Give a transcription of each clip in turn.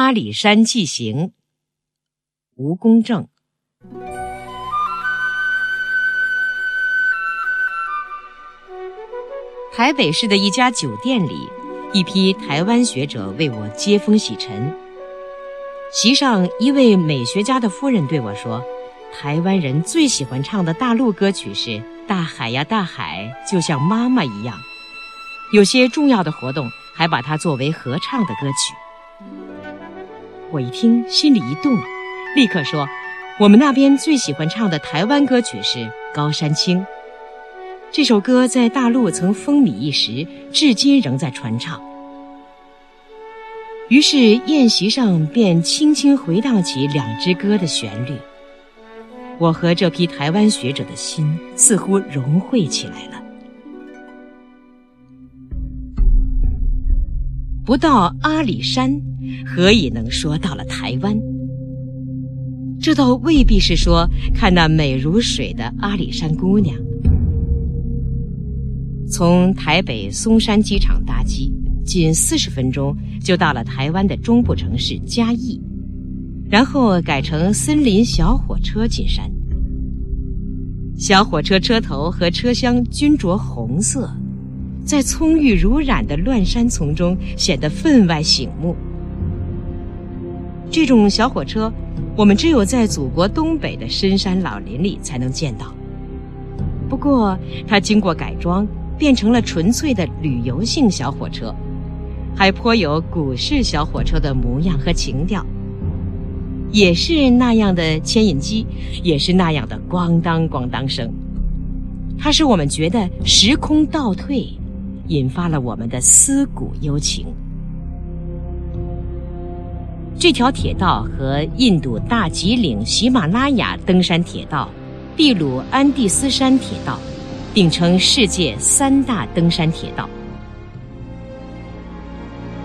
阿里山纪行》，吴公正。台北市的一家酒店里，一批台湾学者为我接风洗尘。席上，一位美学家的夫人对我说：“台湾人最喜欢唱的大陆歌曲是《大海呀大海，就像妈妈一样》，有些重要的活动还把它作为合唱的歌曲。”我一听，心里一动，立刻说：“我们那边最喜欢唱的台湾歌曲是《高山青》。”这首歌在大陆曾风靡一时，至今仍在传唱。于是宴席上便轻轻回荡起两支歌的旋律，我和这批台湾学者的心似乎融汇起来了。不到阿里山，何以能说到了台湾？这倒未必是说看那美如水的阿里山姑娘。从台北松山机场搭机，仅四十分钟就到了台湾的中部城市嘉义，然后改乘森林小火车进山。小火车车头和车厢均着红色，在葱郁如染的乱山丛中显得分外醒目。这种小火车，我们只有在祖国东北的深山老林里才能见到。不过，它经过改装。变成了纯粹的旅游性小火车，还颇有古式小火车的模样和情调。也是那样的牵引机，也是那样的咣当咣当声。它使我们觉得时空倒退，引发了我们的思古幽情。这条铁道和印度大吉岭喜马拉雅登山铁道、秘鲁安第斯山铁道。并称世界三大登山铁道。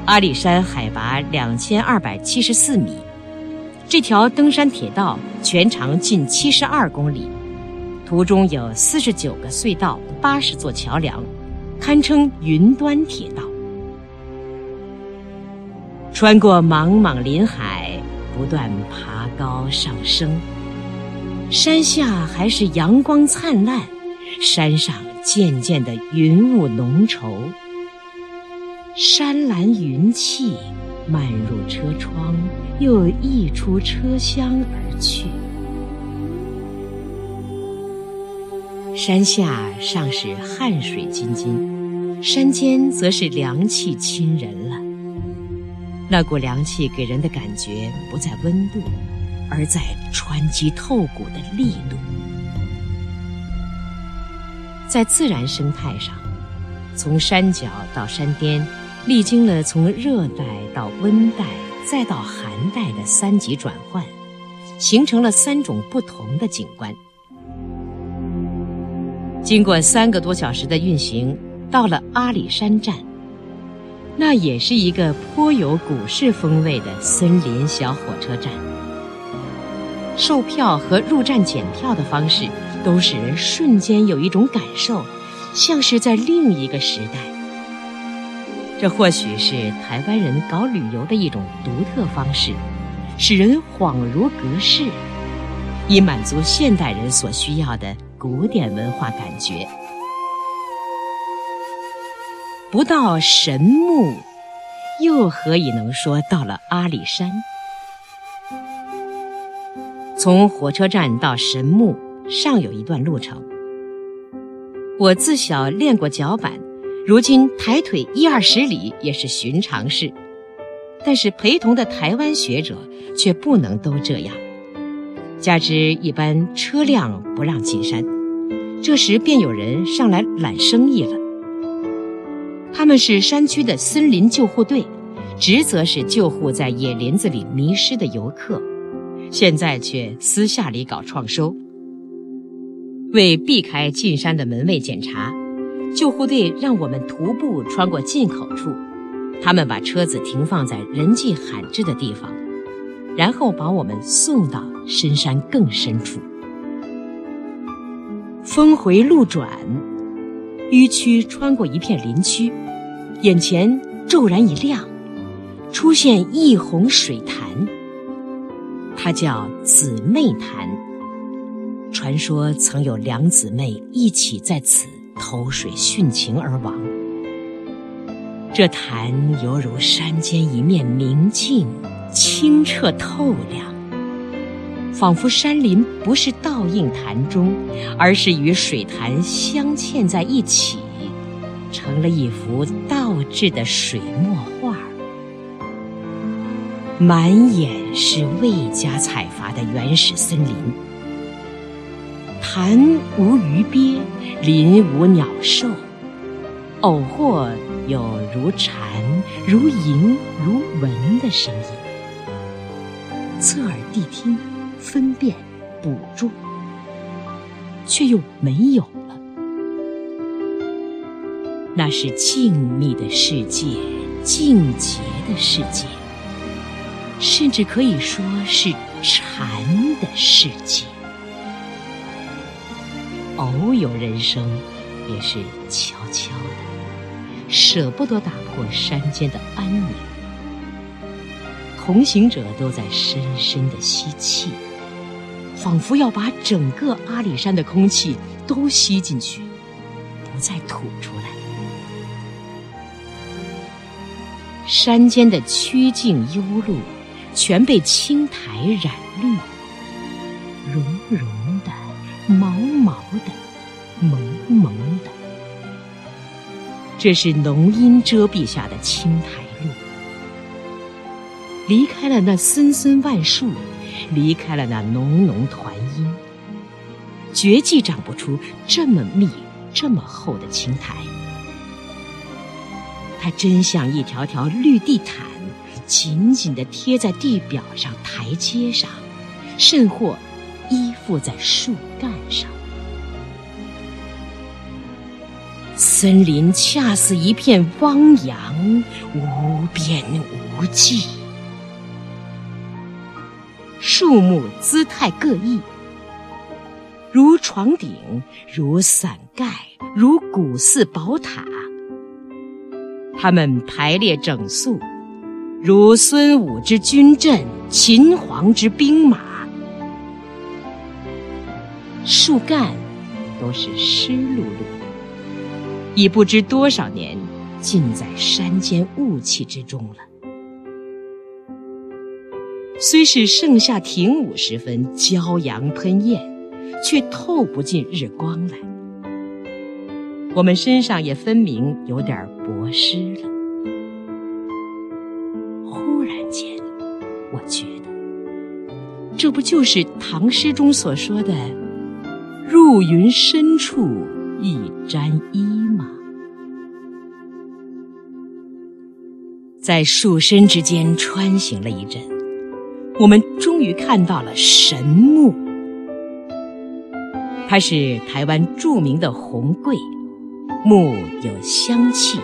阿里山海拔两千二百七十四米，这条登山铁道全长近七十二公里，途中有四十九个隧道、八十座桥梁，堪称云端铁道。穿过茫茫林海，不断爬高上升，山下还是阳光灿烂。山上渐渐的云雾浓稠，山岚云气漫入车窗，又溢出车厢而去。山下尚是汗水津津，山间则是凉气侵人了。那股凉气给人的感觉不在温度，而在穿击透骨的力度。在自然生态上，从山脚到山巅，历经了从热带到温带再到寒带的三级转换，形成了三种不同的景观。经过三个多小时的运行，到了阿里山站，那也是一个颇有古式风味的森林小火车站。售票和入站检票的方式。都使人瞬间有一种感受，像是在另一个时代。这或许是台湾人搞旅游的一种独特方式，使人恍如隔世，以满足现代人所需要的古典文化感觉。不到神木，又何以能说到了阿里山？从火车站到神木。尚有一段路程。我自小练过脚板，如今抬腿一二十里也是寻常事。但是陪同的台湾学者却不能都这样，加之一般车辆不让进山，这时便有人上来揽生意了。他们是山区的森林救护队，职责是救护在野林子里迷失的游客，现在却私下里搞创收。为避开进山的门卫检查，救护队让我们徒步穿过进口处。他们把车子停放在人迹罕至的地方，然后把我们送到深山更深处。峰回路转，迂曲穿过一片林区，眼前骤然一亮，出现一泓水潭，它叫姊妹潭。传说曾有两姊妹一起在此投水殉情而亡。这潭犹如山间一面明镜，清澈透亮，仿佛山林不是倒映潭中，而是与水潭镶嵌在一起，成了一幅倒置的水墨画。满眼是未加采伐的原始森林。潭无鱼鳖，林无鸟兽，偶或有如蝉、如蝇、如蚊的声音，侧耳谛听，分辨、捕捉，却又没有。那是静谧的世界，静洁的世界，甚至可以说是禅的世界。偶有人声，也是悄悄的，舍不得打破山间的安宁。同行者都在深深的吸气，仿佛要把整个阿里山的空气都吸进去，不再吐出来。山间的曲径幽路，全被青苔染绿，绒绒的。毛毛的，蒙蒙的，这是浓荫遮蔽下的青苔路。离开了那森森万树，离开了那浓浓团荫，绝技长不出这么密、这么厚的青苔。它真像一条条绿地毯，紧紧地贴在地表上、台阶上，甚或。依附在树干上，森林恰似一片汪洋，无边无际。树木姿态各异，如床顶，如伞盖，如古寺宝塔。他们排列整肃，如孙武之军阵，秦皇之兵马。树干都是湿漉漉，已不知多少年浸在山间雾气之中了。虽是盛夏停午时分，骄阳喷艳，却透不进日光来。我们身上也分明有点薄湿了。忽然间，我觉得，这不就是唐诗中所说的？入云深处一沾衣吗？在树身之间穿行了一阵，我们终于看到了神木。它是台湾著名的红桂木，有香气，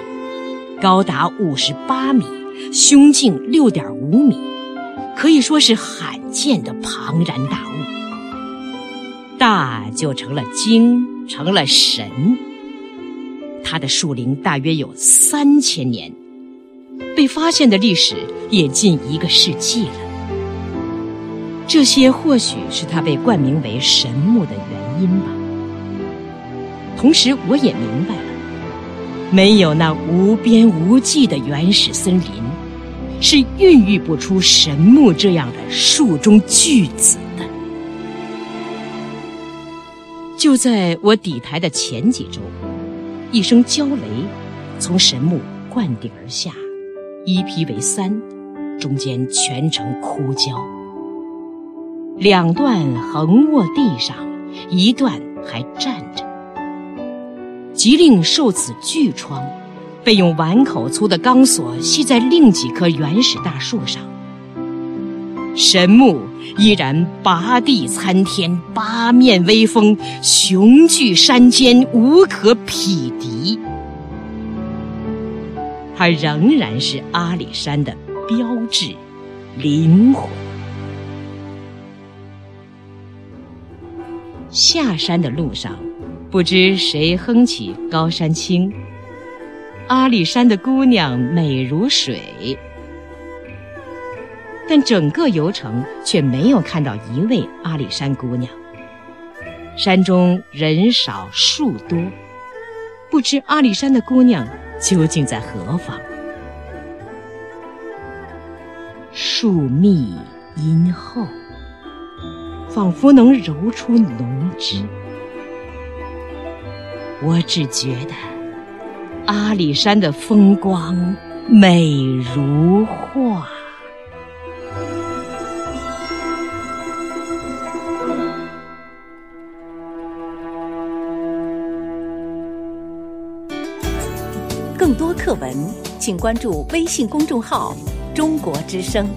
高达五十八米，胸径六点五米，可以说是罕见的庞然大物。大就成了精，成了神。它的树龄大约有三千年，被发现的历史也近一个世纪了。这些或许是它被冠名为神木的原因吧。同时，我也明白，没有那无边无际的原始森林，是孕育不出神木这样的树中巨子的。就在我抵台的前几周，一声焦雷从神木灌顶而下，一劈为三，中间全程枯焦，两段横卧地上，一段还站着。即令受此巨创，被用碗口粗的钢索系在另几棵原始大树上。神木依然拔地参天，八面威风，雄踞山间，无可匹敌。它仍然是阿里山的标志，灵魂。下山的路上，不知谁哼起《高山青》，阿里山的姑娘美如水。但整个游程却没有看到一位阿里山姑娘。山中人少树多，不知阿里山的姑娘究竟在何方。树密荫厚，仿佛能揉出浓汁。我只觉得阿里山的风光美如画。更多课文，请关注微信公众号“中国之声”。